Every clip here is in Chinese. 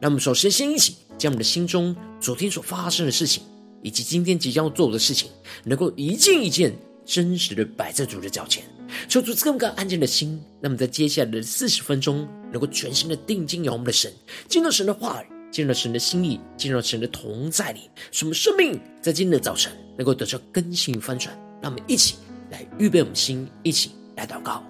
让我们首先先一起将我们的心中昨天所发生的事情，以及今天即将要做的事情，能够一件一件真实的摆在主的脚前，求主赐我们个安静的心。那么在接下来的四十分钟，能够全心的定睛仰望我们的神，进入神的话语，进入神的心意，进入神的同在里，使我们生命在今天的早晨能够得到更新与翻转。让我们一起来预备我们心，一起来祷告。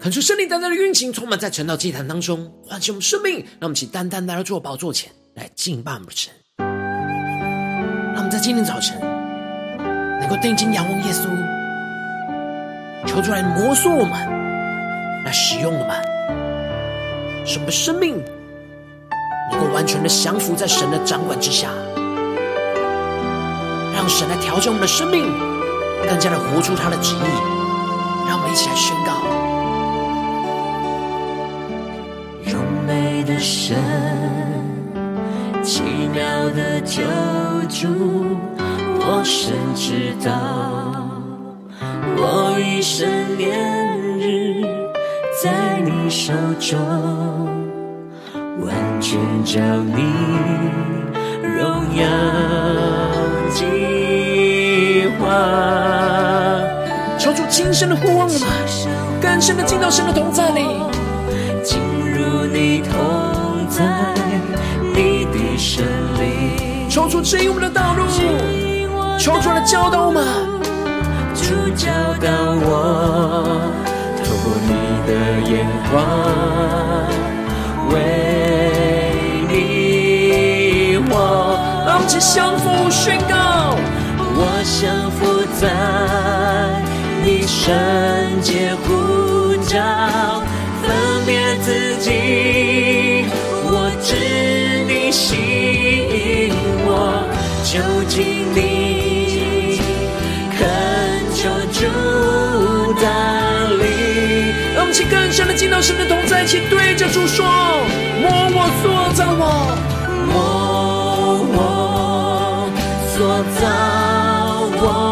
恳求圣灵单单的运行，充满在晨祷祭坛当中，唤醒我们生命。让我们一起单单来到主的宝座前来敬拜我们神。让我们在今天早晨能够定睛仰望耶稣，求主来摩挲我们，来使用我们，使我们生命能够完全的降服在神的掌管之下，让神来调整我们的生命，更加的活出他的旨意。让我们一起来神，奇妙的救主，我深知道，我一生年日在你手中，完全照你荣耀计划。求主亲身的呼唤我们，更深的进到神的同在里，在你的神里，求主指引我们的道路，求主来教导我们，主教导我，透过你的眼光，为你我们一起降服宣告，我降服在你圣洁呼召，分别自己。吸引我，就近你，恳求主带领。让我们请更深的进到神的同在，一起对着主说：摸我，塑造我，摸我，塑造我。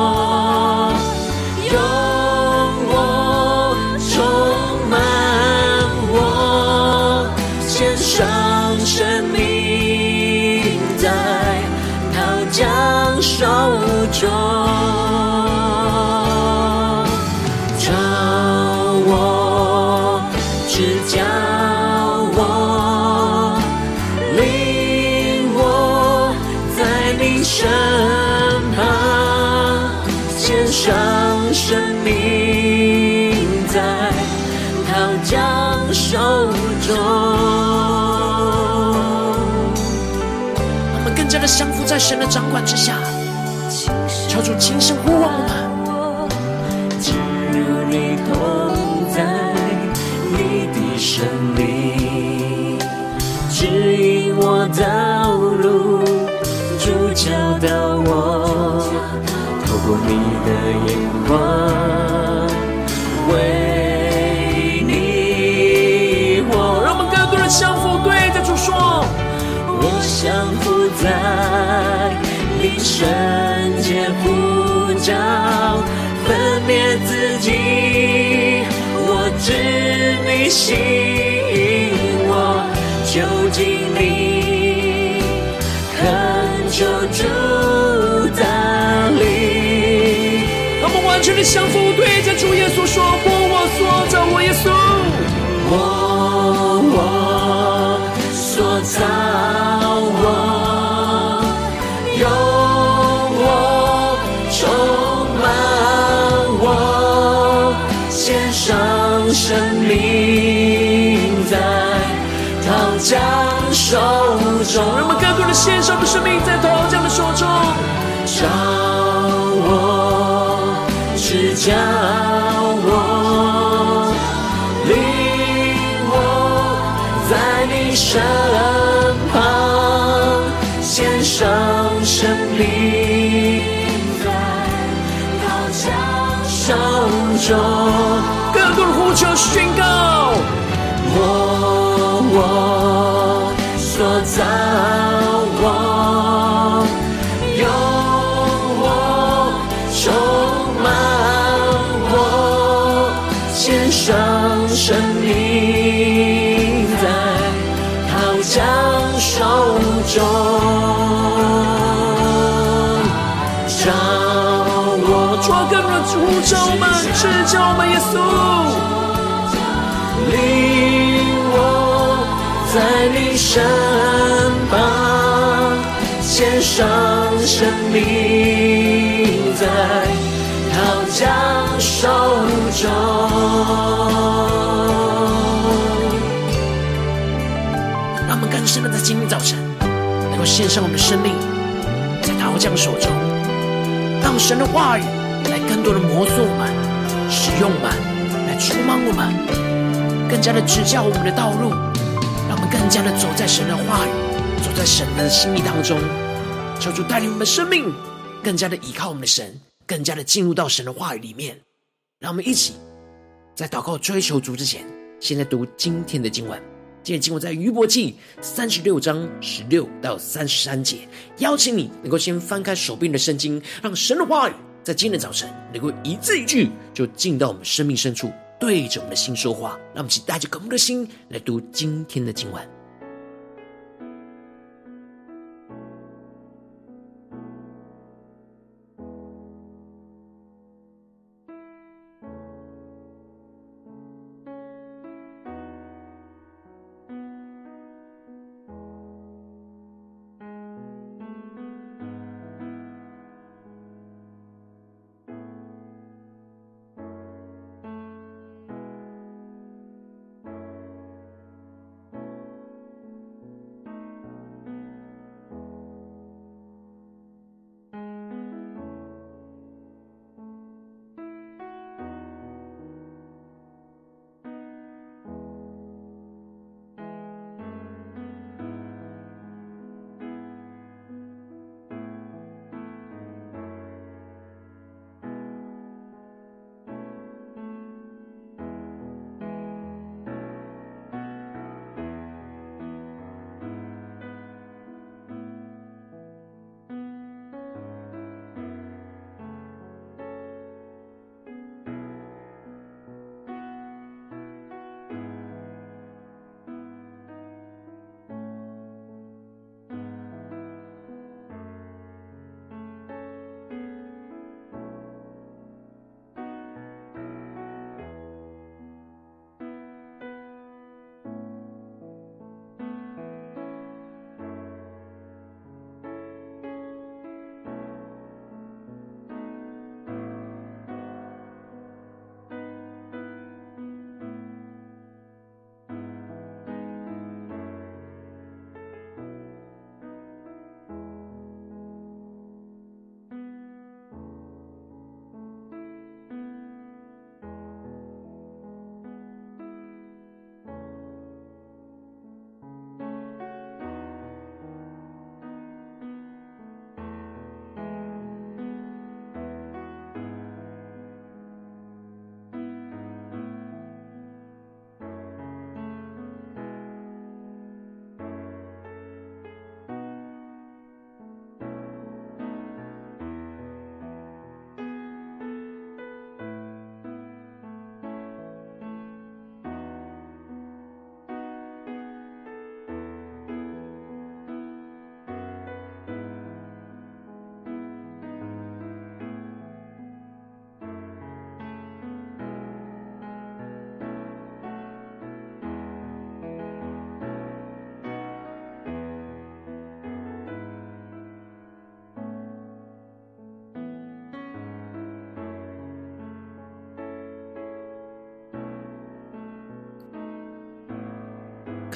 神的掌管之下。求主轻声呼唤我吸引我，就近你，恳求主带领。让我们完全的降服，对着主耶稣说：我我所造，我耶稣，我中，让我们更多的献上的生命在陶匠的手中，召我，指教叫我们，耶稣。在你身旁，献上生命在陶匠手中。让我们更深的在今天早晨，能够献上我们的生命在陶匠手中，让神的话语来更多的摩挲我们，使用我们，来充满我们，更加的指教我们的道路。让我们更加的走在神的话语，走在神的心意当中，求主带领我们的生命，更加的依靠我们的神，更加的进入到神的话语里面。让我们一起在祷告追求主之前，现在读今天的经文。今天经文在约伯记三十六章十六到三十三节。邀请你能够先翻开手边的圣经，让神的话语在今天的早晨能够一字一句就进到我们生命深处。对着我们的心说话，那我们一起带着渴慕的心来读今天的经文。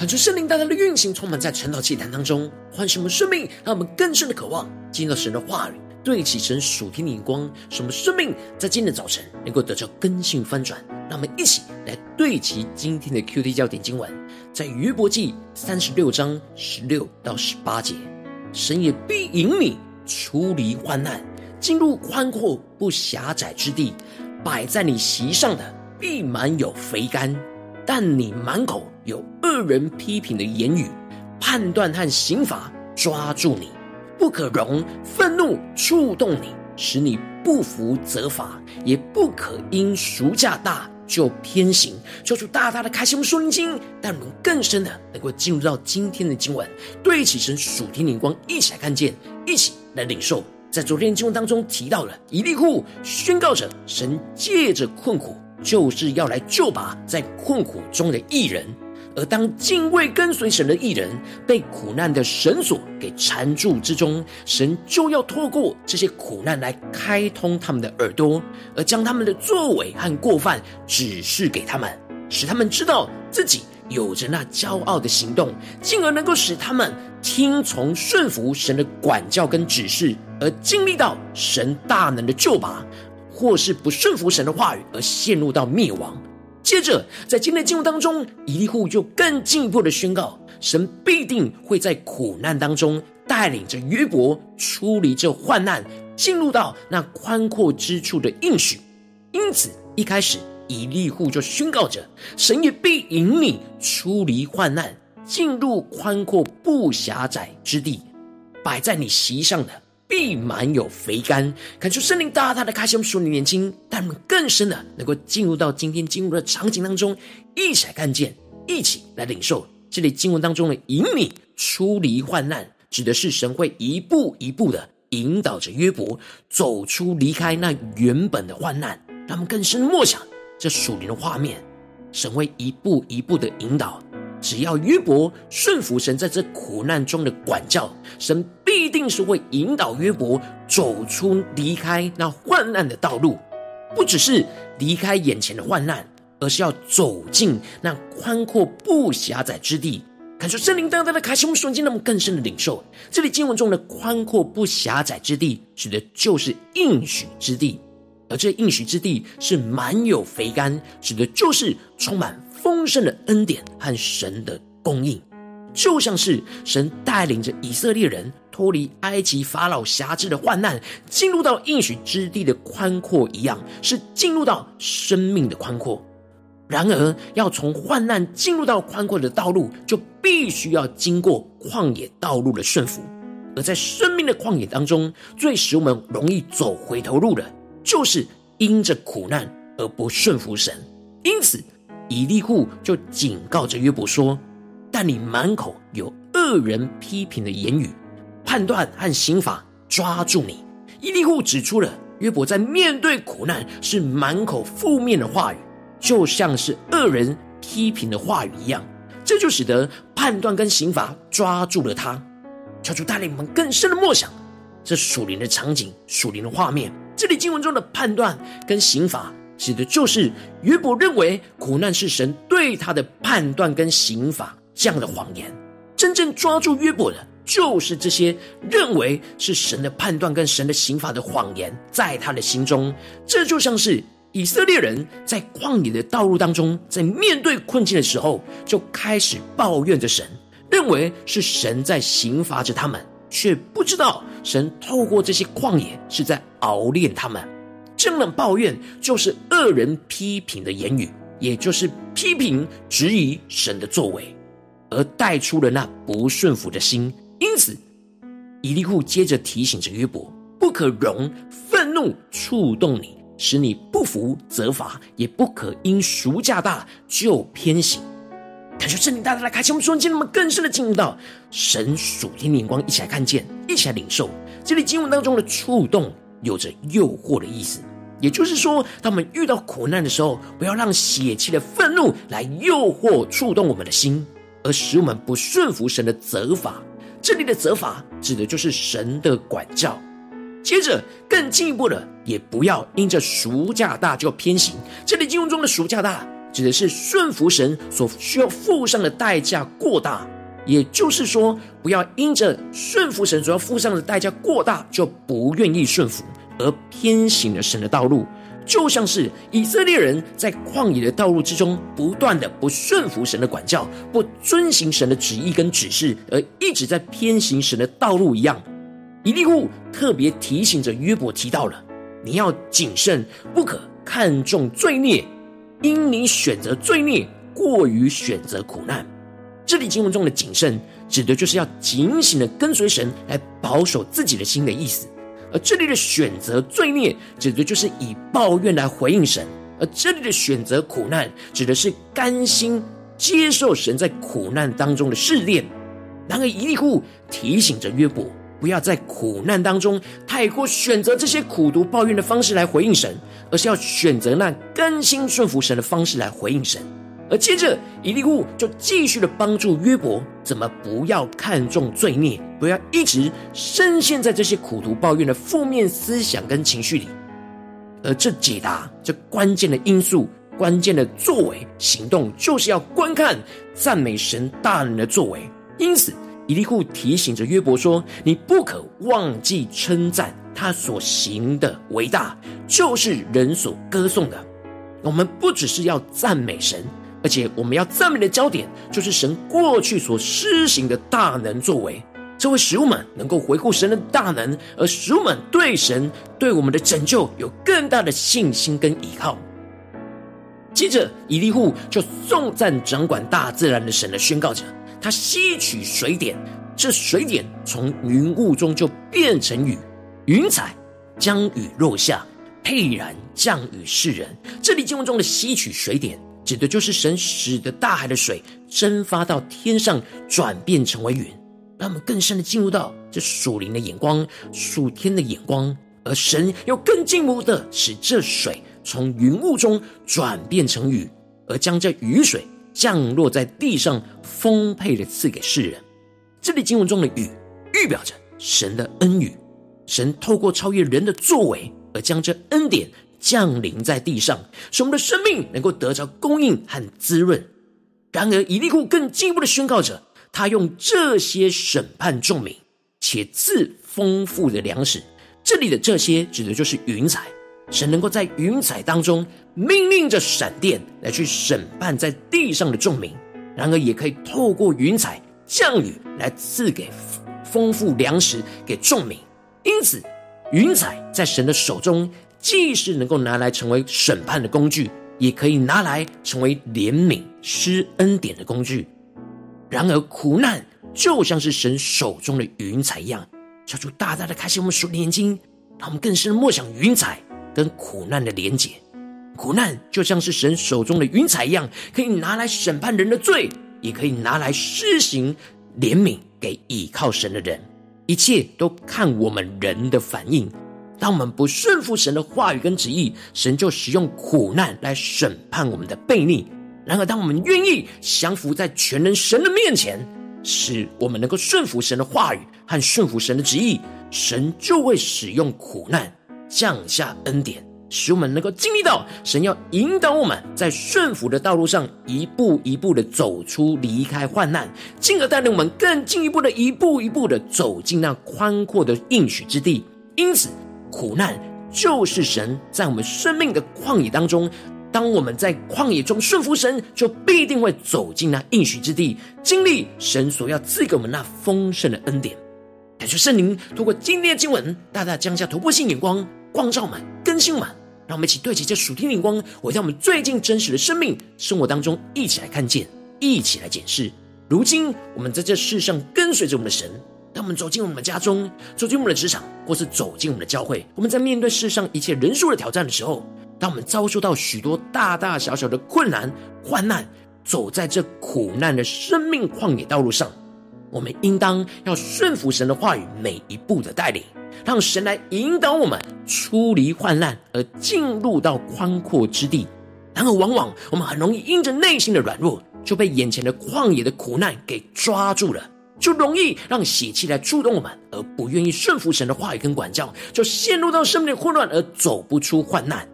看出圣灵大大的运行，充满在晨祷祭坛当中，唤醒我们生命，让我们更深的渴望进入到神的话语，对齐神属天的眼光，使我们生命在今天的早晨能够得到更新翻转。让我们一起来对齐今天的 QT 焦点经文，在约伯记三十六章十六到十八节，神也必引你出离患难，进入宽阔不狭窄之地，摆在你席上的必满有肥甘，但你满口。有恶人批评的言语、判断和刑罚抓住你，不可容愤怒触动你，使你不服责罚，也不可因赎价大就偏行。求主大大的开心我们经，但我们更深的能够进入到今天的经文，对起神属天灵光，一起来看见，一起来领受。在昨天的经文当中提到了以利户宣告着，神借着困苦，就是要来救拔在困苦中的义人。而当敬畏跟随神的义人被苦难的绳索给缠住之中，神就要透过这些苦难来开通他们的耳朵，而将他们的作为和过犯指示给他们，使他们知道自己有着那骄傲的行动，进而能够使他们听从顺服神的管教跟指示，而经历到神大能的救拔，或是不顺服神的话语而陷入到灭亡。接着，在今天的经文当中，以利户就更进一步的宣告，神必定会在苦难当中带领着约伯出离这患难，进入到那宽阔之处的应许。因此，一开始以利户就宣告着，神也必引你出离患难，进入宽阔不狭窄之地，摆在你席上的。必满有肥甘，感受圣灵大大的开心属灵眼睛，带我们更深的能够进入到今天经文的场景当中，一起来看见，一起来领受。这里经文当中的引领出离患难，指的是神会一步一步的引导着约伯走出离开那原本的患难，让我们更深默想这属灵的画面，神会一步一步的引导。只要约伯顺服神在这苦难中的管教，神必定是会引导约伯走出离开那患难的道路，不只是离开眼前的患难，而是要走进那宽阔不狭窄之地。感受圣灵大大的开启我们瞬间，那么更深的领受。这里经文中的宽阔不狭窄之地，指的就是应许之地，而这应许之地是满有肥甘，指的就是充满。丰盛的恩典和神的供应，就像是神带领着以色列人脱离埃及法老辖制的患难，进入到应许之地的宽阔一样，是进入到生命的宽阔。然而，要从患难进入到宽阔的道路，就必须要经过旷野道路的顺服。而在生命的旷野当中，最使我们容易走回头路的，就是因着苦难而不顺服神。因此，以利户就警告着约伯说：“但你满口有恶人批评的言语，判断和刑罚抓住你。”伊利户指出了约伯在面对苦难是满口负面的话语，就像是恶人批评的话语一样，这就使得判断跟刑罚抓住了他。求主带领我们更深的默想这属灵的场景、属灵的画面。这里经文中的判断跟刑罚。指的就是约伯认为苦难是神对他的判断跟刑罚这样的谎言，真正抓住约伯的，就是这些认为是神的判断跟神的刑罚的谎言，在他的心中，这就像是以色列人在旷野的道路当中，在面对困境的时候，就开始抱怨着神，认为是神在刑罚着他们，却不知道神透过这些旷野是在熬炼他们。这样的抱怨就是恶人批评的言语，也就是批评、质疑神的作为，而带出了那不顺服的心。因此，以利户接着提醒着约伯，不可容愤怒触动你，使你不服责罚，也不可因赎价大就偏行。感谢圣灵大大来开启我们瞬间，那么更深的进入到神属天的眼光，一起来看见，一起来领受。这里经文当中的触动，有着诱惑的意思。也就是说，当我们遇到苦难的时候，不要让血气的愤怒来诱惑、触动我们的心，而使我们不顺服神的责罚。这里的责罚指的就是神的管教。接着，更进一步的，也不要因着赎价大就偏行。这里经文中的赎价大，指的是顺服神所需要付上的代价过大。也就是说，不要因着顺服神所要付上的代价过大，就不愿意顺服，而偏行了神的道路。就像是以色列人在旷野的道路之中，不断的不顺服神的管教，不遵行神的旨意跟指示，而一直在偏行神的道路一样。以利户特别提醒着约伯，提到了你要谨慎，不可看重罪孽，因你选择罪孽过于选择苦难。这里经文中的谨慎，指的就是要警醒的跟随神，来保守自己的心的意思。而这里的选择罪孽，指的就是以抱怨来回应神；而这里的选择苦难，指的是甘心接受神在苦难当中的试炼。然而，一利户提醒着约伯，不要在苦难当中太过选择这些苦毒抱怨的方式来回应神，而是要选择那甘心顺服神的方式来回应神。而接着，以利户就继续的帮助约伯，怎么不要看重罪孽，不要一直深陷在这些苦毒抱怨的负面思想跟情绪里。而这解答这关键的因素、关键的作为行动，就是要观看赞美神大能的作为。因此，以利户提醒着约伯说：“你不可忘记称赞他所行的伟大，就是人所歌颂的。我们不只是要赞美神。”而且我们要赞美的焦点，就是神过去所施行的大能作为，这位使我们能够回顾神的大能，而使我们对神对我们的拯救有更大的信心跟依靠。接着，以利户就颂赞掌管大自然的神的宣告者：他吸取水点，这水点从云雾中就变成雨，云彩将雨落下，沛然降雨世人。这里经文中的吸取水点。指的就是神使得大海的水蒸发到天上，转变成为云，让我们更深的进入到这属灵的眼光、属天的眼光，而神又更进一步的使这水从云雾中转变成雨，而将这雨水降落在地上，丰沛的赐给世人。这里经文中的雨，预表着神的恩雨，神透过超越人的作为，而将这恩典。降临在地上，使我们的生命能够得着供应和滋润。然而，以利户更进一步的宣告着，他用这些审判众民，且赐丰富的粮食。这里的这些指的就是云彩，神能够在云彩当中命令着闪电来去审判在地上的众民。然而，也可以透过云彩降雨来赐给丰富粮食给众民。因此，云彩在神的手中。既是能够拿来成为审判的工具，也可以拿来成为怜悯施恩典的工具。然而，苦难就像是神手中的云彩一样，求主大大的开启我们属灵眼睛，让我们更深的默想云彩跟苦难的连结。苦难就像是神手中的云彩一样，可以拿来审判人的罪，也可以拿来施行怜悯给倚靠神的人。一切都看我们人的反应。当我们不顺服神的话语跟旨意，神就使用苦难来审判我们的悖逆。然而，当我们愿意降服在全能神的面前，使我们能够顺服神的话语和顺服神的旨意，神就会使用苦难降下恩典，使我们能够经历到神要引导我们在顺服的道路上一步一步的走出离开患难，进而带领我们更进一步的一步一步的走进那宽阔的应许之地。因此。苦难就是神在我们生命的旷野当中，当我们在旷野中顺服神，就必定会走进那应许之地，经历神所要赐给我们那丰盛的恩典。感谢圣灵透过今天的经文，大大降下突破性眼光，光照满，更新满，让我们一起对齐这属天的光，回到我们最近真实的生命生活当中，一起来看见，一起来检视。如今我们在这世上跟随着我们的神。当我们走进我们的家中，走进我们的职场，或是走进我们的教会，我们在面对世上一切人数的挑战的时候，当我们遭受到许多大大小小的困难、患难，走在这苦难的生命旷野道路上，我们应当要顺服神的话语，每一步的带领，让神来引导我们出离患难，而进入到宽阔之地。然而，往往我们很容易因着内心的软弱，就被眼前的旷野的苦难给抓住了。就容易让邪气来触动我们，而不愿意顺服神的话语跟管教，就陷入到生命的混乱而走不出患难。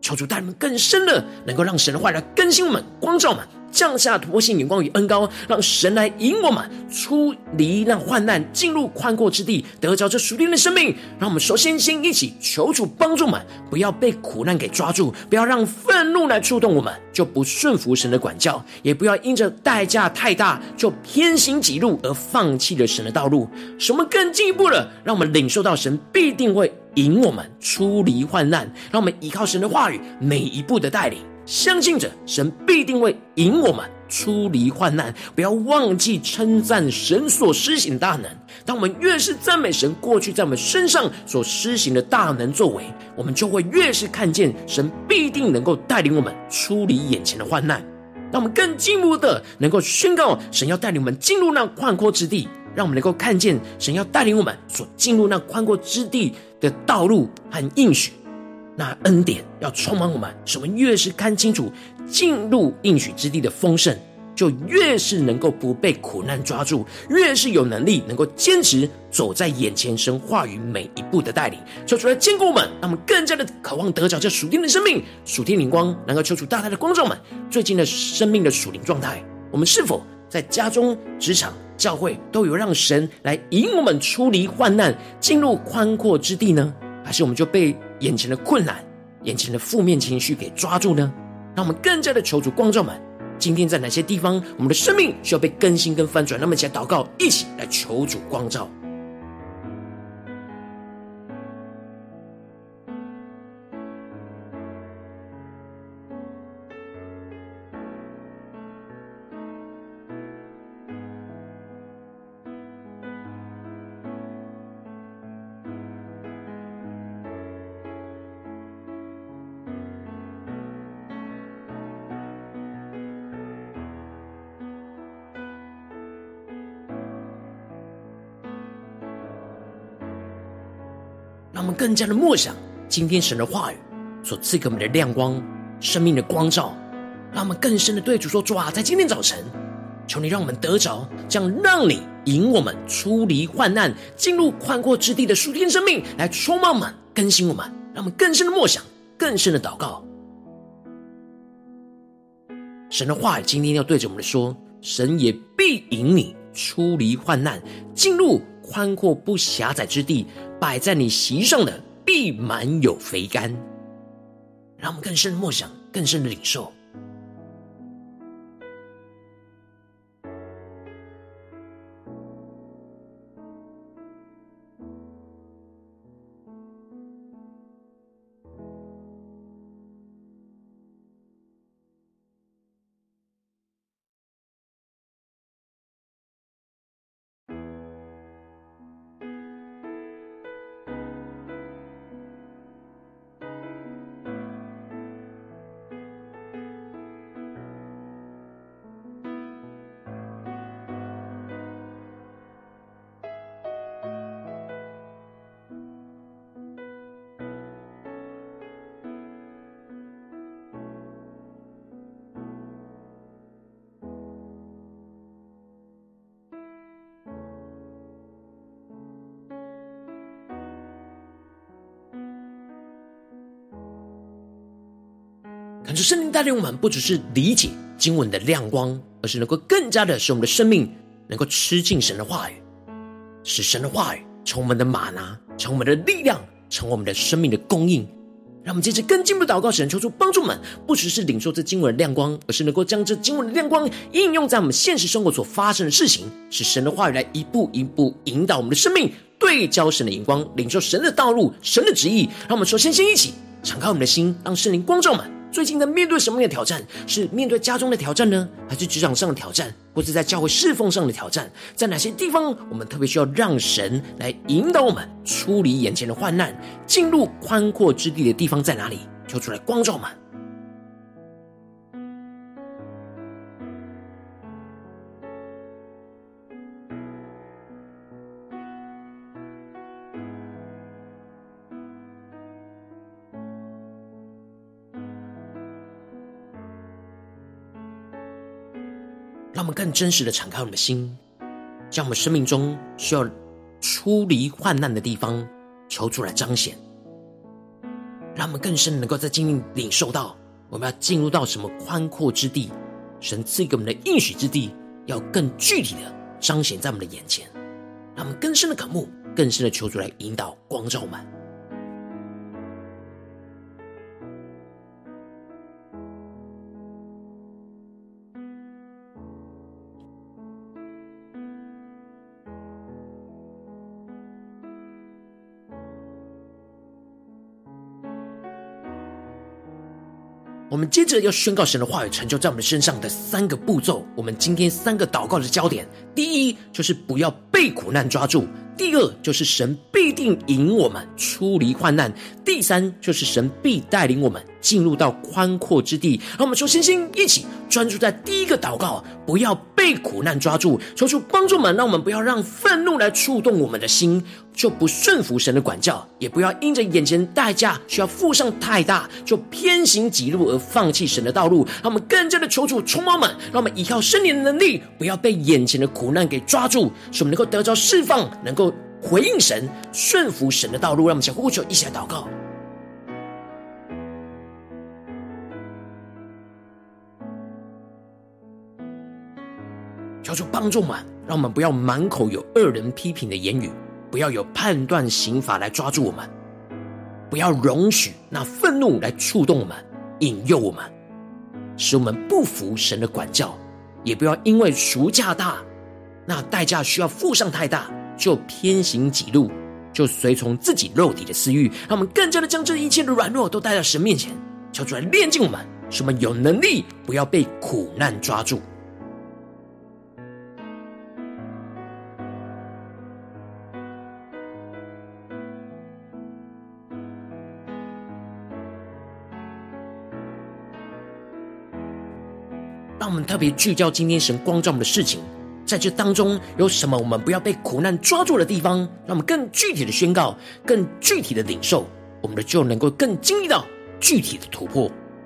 求主带领我们更深的，能够让神的话来更新我们、光照我们。降下突破性眼光与恩膏，让神来引我们出离那患难，进入宽阔之地，得着这属天的生命。让我们首先先一起求主帮助我们，不要被苦难给抓住，不要让愤怒来触动我们，就不顺服神的管教，也不要因着代价太大就偏行己路而放弃了神的道路。使我们更进一步了，让我们领受到神必定会引我们出离患难，让我们依靠神的话语，每一步的带领。相信着神必定会引我们出离患难，不要忘记称赞神所施行的大能。当我们越是赞美神过去在我们身上所施行的大能作为，我们就会越是看见神必定能够带领我们出离眼前的患难。让我们更进一步的能够宣告神要带领我们进入那宽阔之地，让我们能够看见神要带领我们所进入那宽阔之地的道路和应许。那恩典要充满我们，使我们越是看清楚进入应许之地的丰盛，就越是能够不被苦难抓住，越是有能力能够坚持走在眼前神话语每一步的带领。求主来坚固我们，让我们更加的渴望得着这属天的生命、属天灵光，能够求出大大的光照们最近的生命的属灵状态。我们是否在家中、职场、教会都有让神来引我们出离患难，进入宽阔之地呢？还是我们就被眼前的困难、眼前的负面情绪给抓住呢？让我们更加的求主光照们，今天在哪些地方，我们的生命需要被更新跟翻转？那么，一起祷告，一起来求主光照。让我们更加的默想今天神的话语所赐给我们的亮光、生命的光照，让我们更深的对主说：“主啊，在今天早晨，求你让我们得着这样让你引我们出离患难、进入宽阔之地的属天生命，来充满我们、更新我们，让我们更深的默想、更深的祷告。神的话语今天要对着我们说：神也必引你出离患难，进入宽阔不狭窄之地。”摆在你席上的必满有肥甘，让我们更深的默想，更深的领受。感谢圣灵带领我们，不只是理解经文的亮光，而是能够更加的使我们的生命能够吃进神的话语，使神的话语成我们的吗哪，成我们的力量，成我们的生命的供应。让我们接着更进一步祷告，神求主帮助们，不只是领受这经文的亮光，而是能够将这经文的亮光应用在我们现实生活所发生的事情，使神的话语来一步一步引导我们的生命，对焦神的眼光，领受神的道路、神的旨意。让我们首先先一起敞开我们的心，让圣灵光照我们。最近在面对什么样的挑战？是面对家中的挑战呢，还是职场上的挑战，或是在教会侍奉上的挑战？在哪些地方，我们特别需要让神来引导我们出离眼前的患难，进入宽阔之地的地方在哪里？求出来光照我们。更真实的敞开我们的心，将我们生命中需要出离患难的地方求出来彰显。让我们更深能够在经历领受到，我们要进入到什么宽阔之地，神赐给我们的应许之地，要更具体的彰显在我们的眼前，让我们更深的渴慕，更深的求主来引导光照我们。我们接着要宣告神的话语成就在我们身上的三个步骤。我们今天三个祷告的焦点，第一就是不要被苦难抓住；第二就是神必定引我们出离患难；第三就是神必带领我们进入到宽阔之地。让我们说，星星一起专注在第一个祷告，不要被苦难抓住，求主帮助们，让我们不要让愤怒来触动我们的心。就不顺服神的管教，也不要因着眼前代价需要付上太大，就偏行己路而放弃神的道路。让我们更加的求主充满们，让我们依靠圣灵的能力，不要被眼前的苦难给抓住，使我们能够得着释放，能够回应神，顺服神的道路。让我们想呼求，一起来祷告，求主帮助们，让我们不要满口有恶人批评的言语。不要有判断刑罚来抓住我们，不要容许那愤怒来触动我们、引诱我们，使我们不服神的管教；也不要因为赎价大，那代价需要付上太大，就偏行己路，就随从自己肉体的私欲。让我们更加的将这一切的软弱都带到神面前，求主来炼净我们，使我们有能力不要被苦难抓住。我们特别聚焦今天神光照我们的事情，在这当中有什么我们不要被苦难抓住的地方？让我们更具体的宣告，更具体的领受，我们的就能够更经历到具体的突破。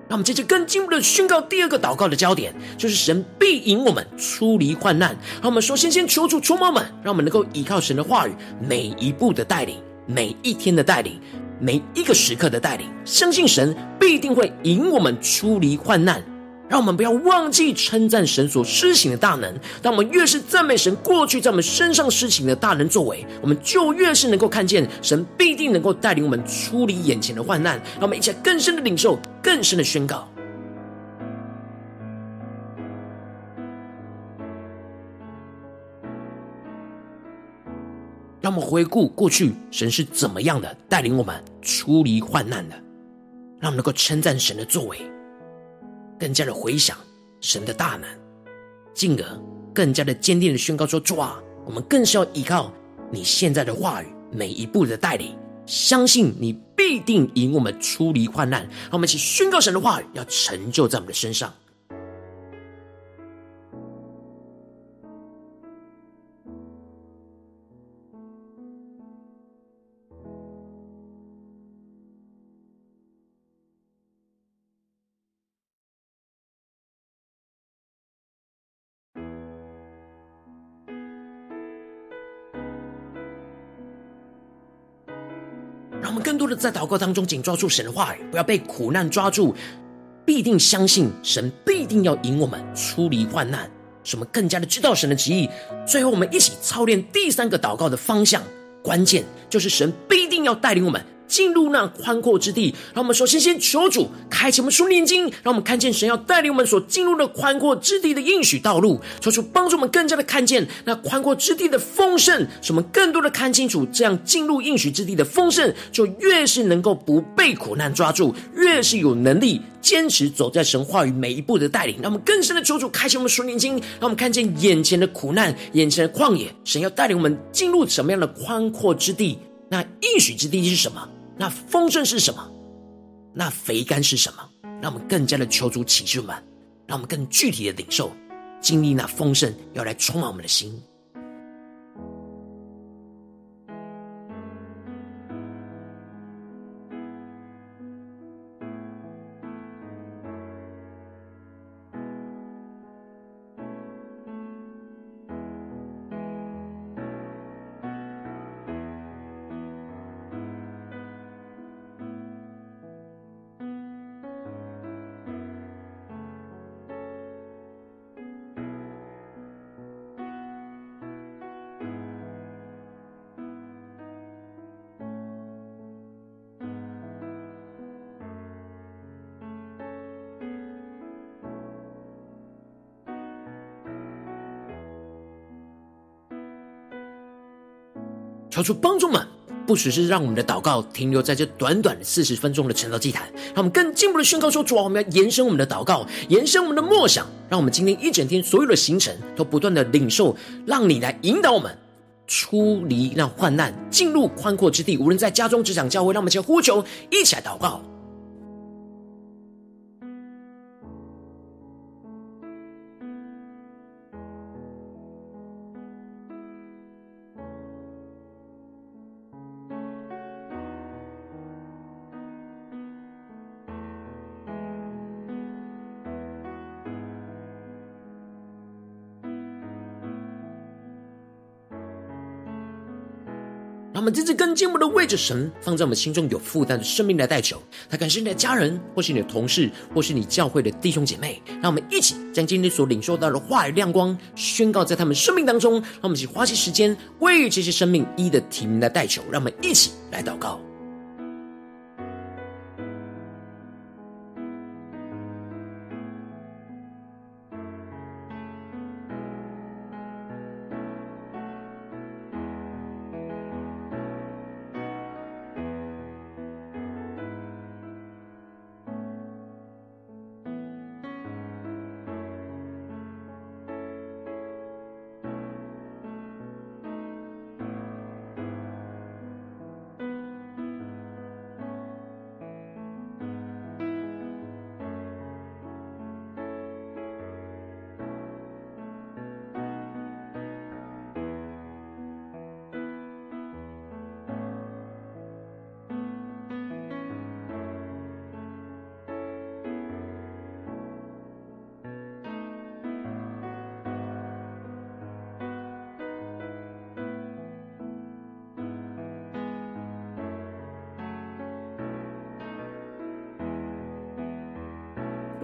让我们接着更进一步的宣告第二个祷告的焦点，就是神必引我们出离患难。让我们说，先先求主充满们，让我们能够依靠神的话语，每一步的带领，每一天的带领，每一个时刻的带领，相信神必定会引我们出离患难。让我们不要忘记称赞神所施行的大能。当我们越是赞美神过去在我们身上施行的大能作为，我们就越是能够看见神必定能够带领我们出离眼前的患难。让我们一起更深的领受，更深的宣告。让我们回顾过去，神是怎么样的带领我们出离患难的，让我们能够称赞神的作为。更加的回想神的大能，进而更加的坚定的宣告说：“主啊，我们更是要依靠你现在的话语，每一步的带领，相信你必定引我们出离患难。”让我们一起宣告神的话语要成就在我们的身上。在祷告当中紧抓住神的话语，不要被苦难抓住，必定相信神必定要引我们出离患难，使我们更加的知道神的旨意。最后，我们一起操练第三个祷告的方向，关键就是神必定要带领我们。进入那宽阔之地，让我们首先先求主开启我们属灵经，让我们看见神要带领我们所进入的宽阔之地的应许道路。求主帮助我们更加的看见那宽阔之地的丰盛，使我们更多的看清楚，这样进入应许之地的丰盛，就越是能够不被苦难抓住，越是有能力坚持走在神话语每一步的带领。让我们更深的求主开启我们属灵经，让我们看见眼前的苦难，眼前的旷野，神要带领我们进入什么样的宽阔之地？那应许之地是什么？那丰盛是什么？那肥甘是什么？让我们更加的求主启示我们，让我们更具体的领受、经历那丰盛，要来充满我们的心。求出帮助们。不只是让我们的祷告停留在这短短的四十分钟的晨祷祭坛，让我们更进一步的宣告说：主啊，我们要延伸我们的祷告，延伸我们的默想，让我们今天一整天所有的行程都不断的领受，让你来引导我们出离那患难，进入宽阔之地。无论在家中、职场、教会，让我们一起呼求，一起来祷告。我们这次更进一步的位置神放在我们心中有负担的生命来代求，他感谢你的家人，或是你的同事，或是你教会的弟兄姐妹。让我们一起将今天所领受到的话语亮光宣告在他们生命当中。让我们一起花些时间为这些生命一的提名来代求。让我们一起来祷告。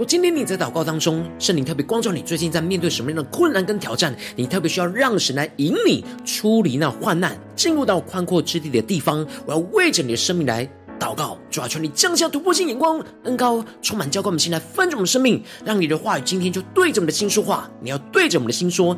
若今天你在祷告当中，圣灵特别光照你，最近在面对什么样的困难跟挑战？你特别需要让神来引你出离那患难，进入到宽阔之地的地方。我要为着你的生命来祷告，主啊，求你降下突破性眼光，恩膏充满浇灌我们心来翻转我们生命，让你的话语今天就对着我们的心说话。你要对着我们的心说，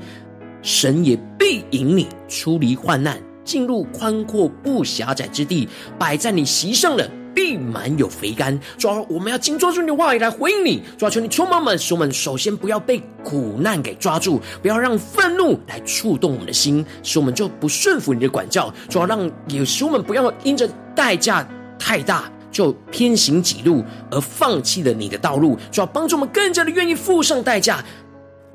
神也必引你出离患难，进入宽阔不狭窄之地，摆在你席上的。必满有肥甘，主啊，我们要紧抓住你的话语来回应你。主啊，求你充满们，使我们首先不要被苦难给抓住，不要让愤怒来触动我们的心，使我们就不顺服你的管教。主啊，让也使我们不要因着代价太大就偏行己路而放弃了你的道路。主啊，帮助我们更加的愿意付上代价。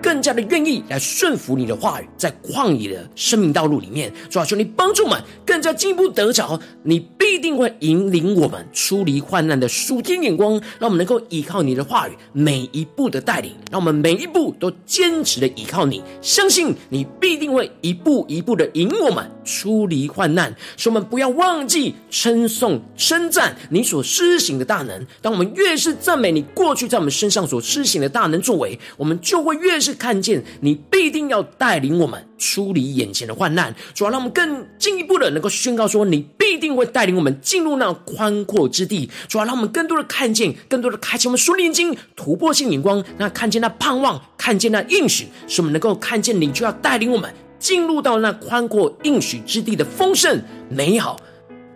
更加的愿意来顺服你的话语，在旷野的生命道路里面，主啊，求你帮助我们更加进一步得着，你必定会引领我们出离患难的属天眼光，让我们能够依靠你的话语每一步的带领，让我们每一步都坚持的依靠你，相信你必定会一步一步的引我们出离患难，使我们不要忘记称颂称赞你所施行的大能。当我们越是赞美你过去在我们身上所施行的大能作为，我们就会越是。看见你必定要带领我们出离眼前的患难，主要让我们更进一步的能够宣告说，你必定会带领我们进入那宽阔之地，主要让我们更多的看见，更多的开启我们属灵眼睛，突破性眼光，那看见那盼望，看见那应许，使我们能够看见你就要带领我们进入到那宽阔应许之地的丰盛美好。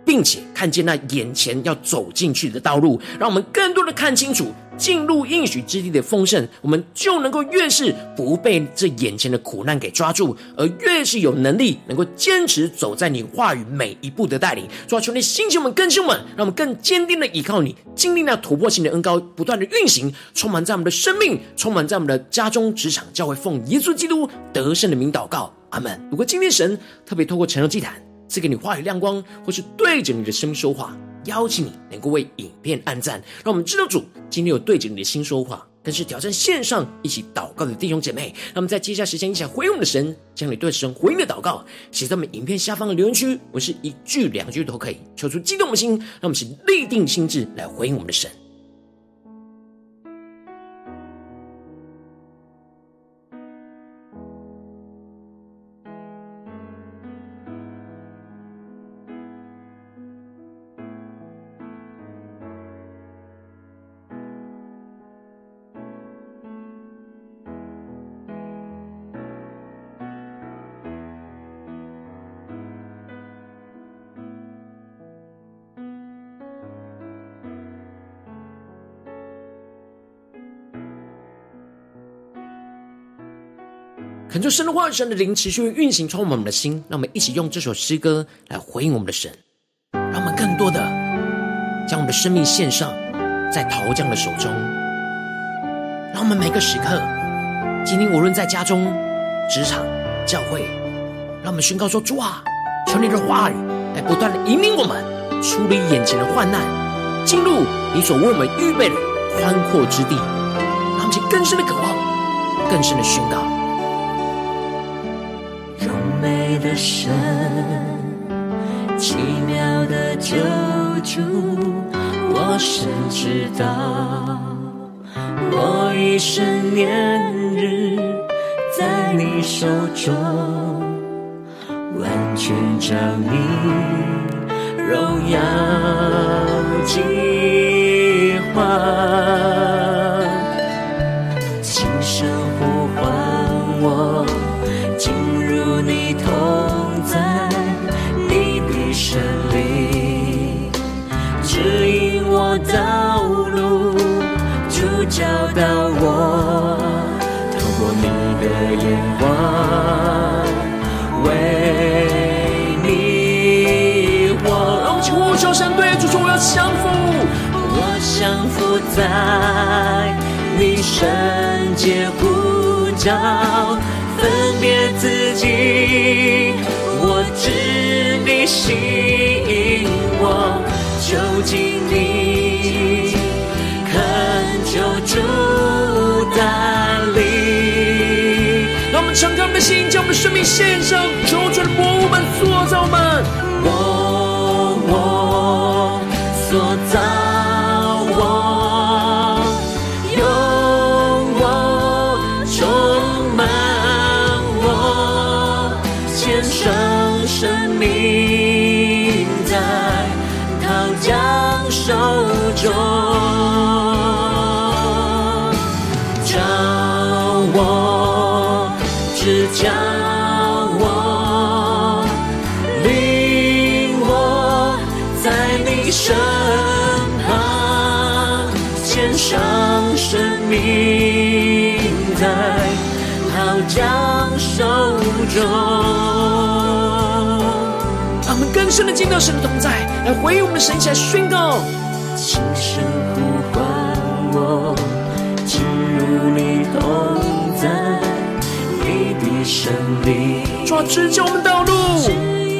并且看见那眼前要走进去的道路，让我们更多的看清楚进入应许之地的丰盛，我们就能够越是不被这眼前的苦难给抓住，而越是有能力能够坚持走在你话语每一步的带领。主啊，求你心情们，更新我们，让我们更坚定的依靠你，经历那突破性的恩膏不断的运行，充满在我们的生命，充满在我们的家中、职场、教会，奉耶稣基督得胜的名祷告，阿门。如果今天神特别透过晨祷祭坛，赐给你话语亮光，或是对着你的生命说话，邀请你能够为影片按赞，让我们知道主今天有对着你的心说话。更是挑战线上一起祷告的弟兄姐妹，那么在接下来时间一起来回应我们的神，将你对神回应的祷告写在我们影片下方的留言区，我是一句两句都可以，求出激动的心，让我们一起立定心智来回应我们的神。恳求神的话、神的灵持续运行，充满我们的心。让我们一起用这首诗歌来回应我们的神，让我们更多的将我们的生命献上在陶匠的手中。让我们每个时刻，今天无论在家中、职场、教会，让我们宣告说：主啊，求你的话语来不断的引领我们，处理眼前的患难，进入你所为我们预备的宽阔之地。让我们更深的渴望，更深的宣告。的神，奇妙的救主，我深知道，我一生年日在你手中，完全照你荣耀计划。到我，透过你的眼光，为你活。让我们起呼求神，对主说：我要降服，我降服在你圣洁呼召，分别自己，我知你吸引我，就近你。恳求主敞开我们的心，将我们的生命献上，求主的博物们塑造我们，们进到神的同在，来回应我们的神，起来宣告。轻声呼唤我，进入你同在。主啊，指教我们道路，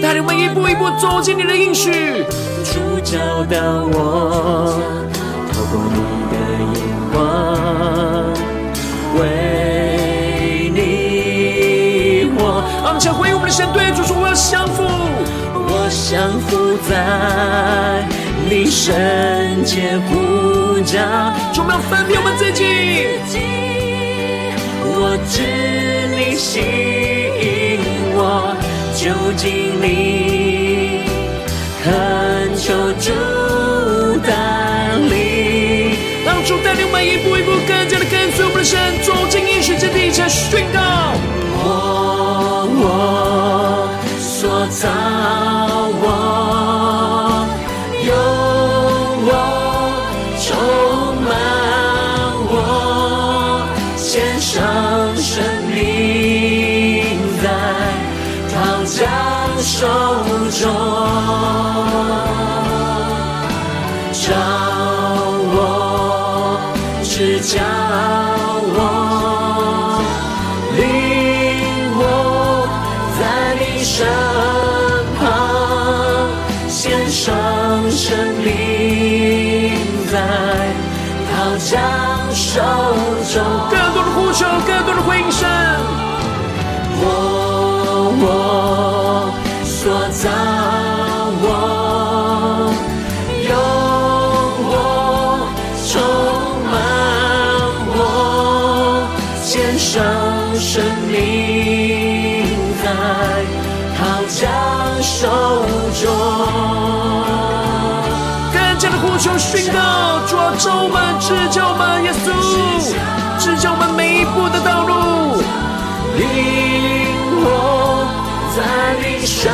带领我们一步一步走进你的应许。主教导我，透过你的眼光，为你活。让我们来回应我们的神，对主说：我要降服，降服在你圣洁呼召。主，我们要分别我们自己。我知你吸引我，就近你，恳求主带领，让主带领我们一步一步更加的跟随我们的神，走进应许之地，来宣告。手中。更加的呼求宣告，主啊，召我们，指教我们，耶稣。指教我们每一步的道路，领我在你身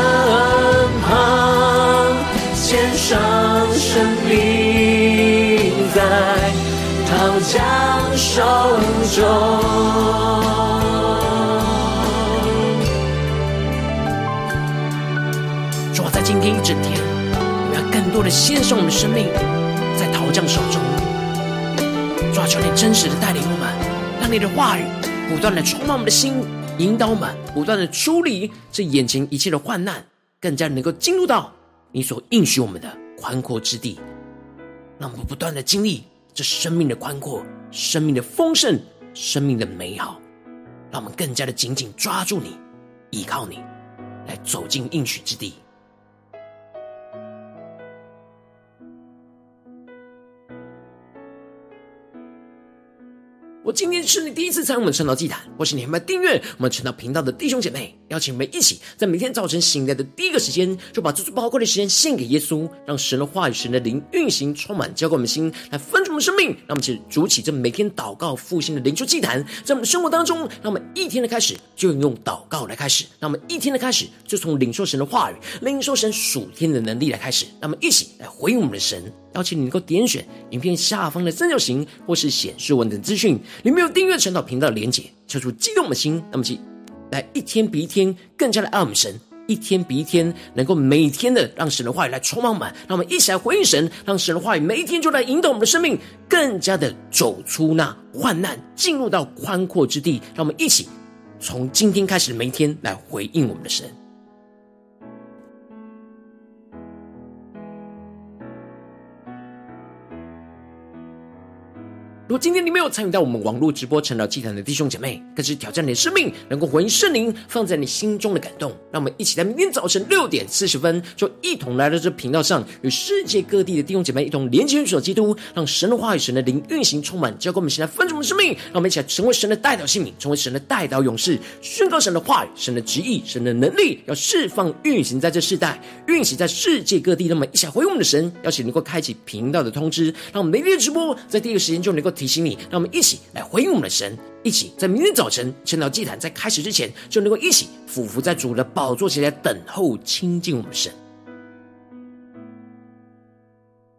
旁，献上生命在陶匠手中。多的献上我们的生命在陶匠手中。抓住，你真实的带领我们，让你的话语不断的充满我们的心，引导我们不断的处理这眼前一切的患难，更加能够进入到你所应许我们的宽阔之地，让我们不断的经历这生命的宽阔、生命的丰盛、生命的美好，让我们更加的紧紧抓住你，依靠你，来走进应许之地。我今天是你第一次参与我们晨祷祭坛，或是你还没订阅我们晨祷频道的弟兄姐妹，邀请我们一起在每天早晨醒来的第一个时间，就把这最宝贵的时间献给耶稣，让神的话语、神的灵运行充满，浇灌我们心，来分盛我们生命。让我们一起筑起这每天祷告复兴的灵修祭坛，在我们生活当中，让我们一天的开始就用祷告来开始，让我们一天的开始就从领受神的话语、领受神属天的能力来开始，让我们一起来回应我们的神。邀请你能够点选影片下方的三角形，或是显示文字资讯，里面有订阅陈祷频道的连结，敲出激动的心。那么，起来一天比一天更加的爱我们神，一天比一天能够每天的让神的话语来充满满。让我们一起来回应神，让神的话语每一天就来引导我们的生命，更加的走出那患难，进入到宽阔之地。让我们一起从今天开始的每一天来回应我们的神。如果今天你没有参与到我们网络直播晨祷祭坛的弟兄姐妹，更是挑战你的生命，能够回应圣灵放在你心中的感动。让我们一起在明天早晨六点四十分，就一同来到这频道上，与世界各地的弟兄姐妹一同连接、运手基督，让神的话语、神的灵运行充满，交给我们，现在分盛的生命。让我们一起来成为神的代祷性命，成为神的代祷勇士，宣告神的话语、神的旨意、神的能力，要释放运行在这世代，运行在世界各地。那么一起来回应我们的神，邀请能够开启频道的通知，让我们每天的直播在第一个时间就能够。提醒你，让我们一起来回应我们的神，一起在明天早晨晨祷祭坛在开始之前，就能够一起俯伏在主的宝座前来等候亲近我们神。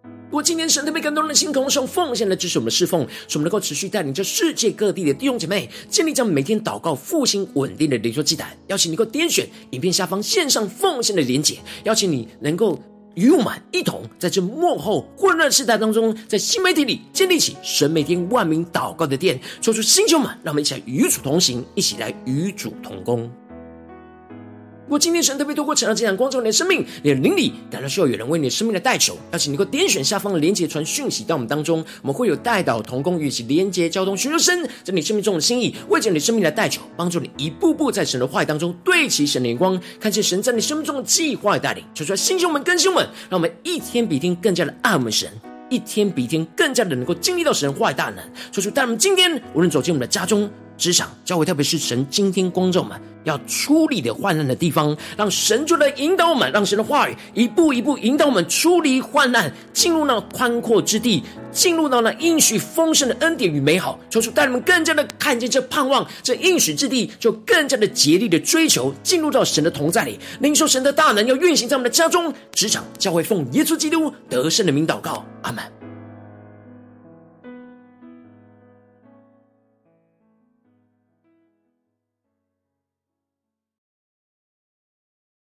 如果今天神特别感动的心，同时用奉献来支持我们的侍奉，使我们能够持续带领着世界各地的弟兄姐妹建立这样每天祷告复兴稳定的灵修祭坛。邀请你能够点选影片下方线上奉献的连结，邀请你能够。与我们一同在这幕后混乱时代当中，在新媒体里建立起神每天万名祷告的殿，说出星球们，让我们一起来与主同行，一起来与主同工。如果今天神特别透过晨祷祭坛光照你的生命，你的灵里感到需要有人为你的生命的代求，邀请你能够点选下方的连结传讯息到我们当中，我们会有代祷同工，与其连结交通，寻求神在你生命中的心意，为着你生命的代求，帮助你一步步在神的话语当中对齐神的眼光，看见神在你生命中的计划与带领，求出来弟兄们、更新们，让我们一天比一天更加的爱我们神，一天比一天更加的能够经历到神话语大能，求出带我们今天无论走进我们的家中。职场教会，特别是神今天光照我们要出离的患难的地方，让神就来引导我们，让神的话语一步一步引导我们出离患难，进入那宽阔之地，进入到那应许丰盛的恩典与美好。求主带你们更加的看见这盼望，这应许之地，就更加的竭力的追求，进入到神的同在里，领受神的大能要运行在我们的家中、职场教会，奉耶稣基督得胜的名祷告，阿门。